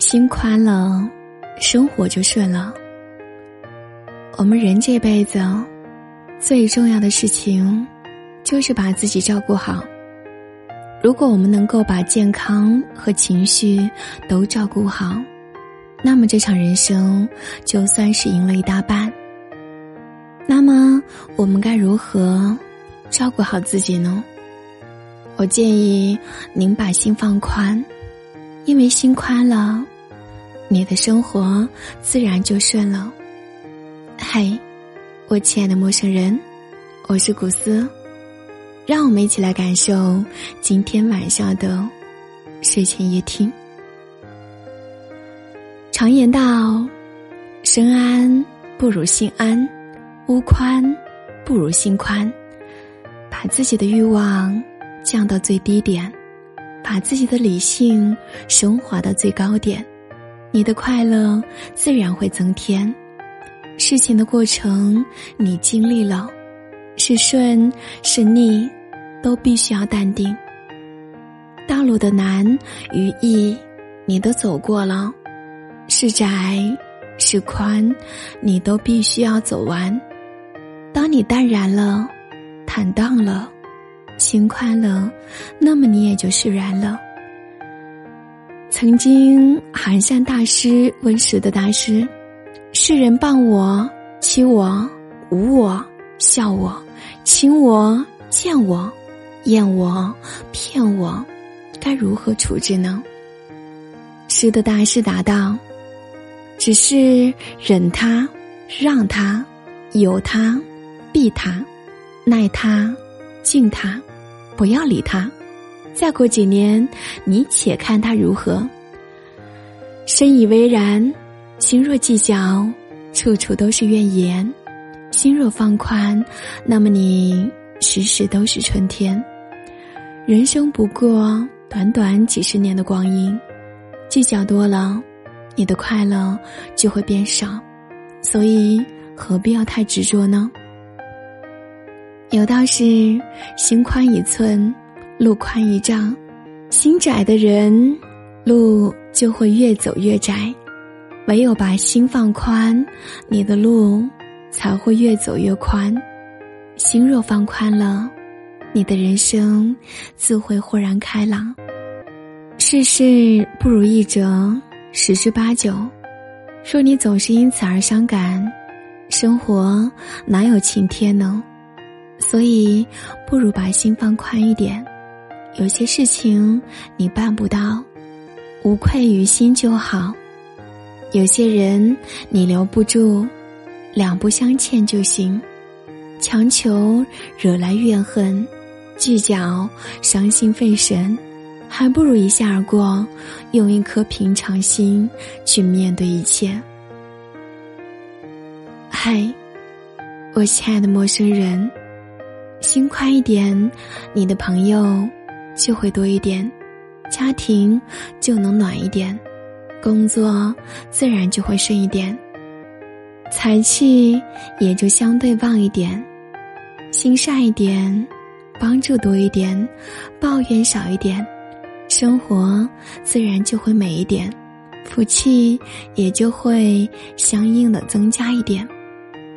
心宽了，生活就顺了。我们人这辈子最重要的事情，就是把自己照顾好。如果我们能够把健康和情绪都照顾好，那么这场人生就算是赢了一大半。那么我们该如何照顾好自己呢？我建议您把心放宽，因为心宽了。你的生活自然就顺了。嘿，我亲爱的陌生人，我是古斯，让我们一起来感受今天晚上的睡前夜听。常言道：“身安不如心安，屋宽不如心宽。”把自己的欲望降到最低点，把自己的理性升华到最高点。你的快乐自然会增添。事情的过程你经历了，是顺是逆，都必须要淡定。道路的难与易，你都走过了，是窄是宽，你都必须要走完。当你淡然了，坦荡了，心宽了，那么你也就释然了。曾经，寒山大师问石的大师：“世人谤我、欺我、侮我、笑我、轻我、贱我、厌我、骗我，该如何处置呢？”石的大师答道：“只是忍他、让他、由他、避他、耐他、敬他，不要理他。”再过几年，你且看他如何。深以为然，心若计较，处处都是怨言；心若放宽，那么你时时都是春天。人生不过短短几十年的光阴，计较多了，你的快乐就会变少。所以何必要太执着呢？有道是：心宽一寸。路宽一丈，心窄的人，路就会越走越窄。唯有把心放宽，你的路才会越走越宽。心若放宽了，你的人生自会豁然开朗。世事不如意者十之八九，若你总是因此而伤感，生活哪有晴天呢？所以，不如把心放宽一点。有些事情你办不到，无愧于心就好；有些人你留不住，两不相欠就行。强求惹来怨恨，计较伤心费神，还不如一笑而过，用一颗平常心去面对一切。嗨，我亲爱的陌生人，心宽一点，你的朋友。就会多一点，家庭就能暖一点，工作自然就会顺一点，财气也就相对旺一点，心善一点，帮助多一点，抱怨少一点，生活自然就会美一点，福气也就会相应的增加一点。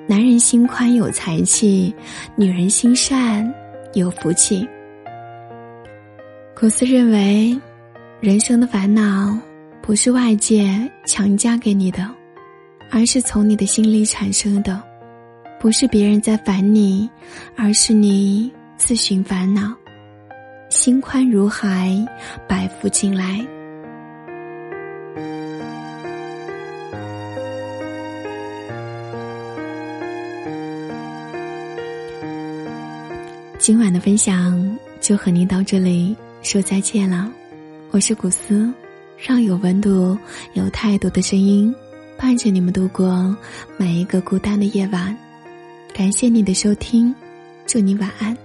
男人心宽有财气，女人心善有福气。古斯认为，人生的烦恼不是外界强加给你的，而是从你的心里产生的；不是别人在烦你，而是你自寻烦恼。心宽如海，百福进来。今晚的分享就和您到这里。说再见了，我是古斯，让有温度、有态度的声音伴着你们度过每一个孤单的夜晚。感谢你的收听，祝你晚安。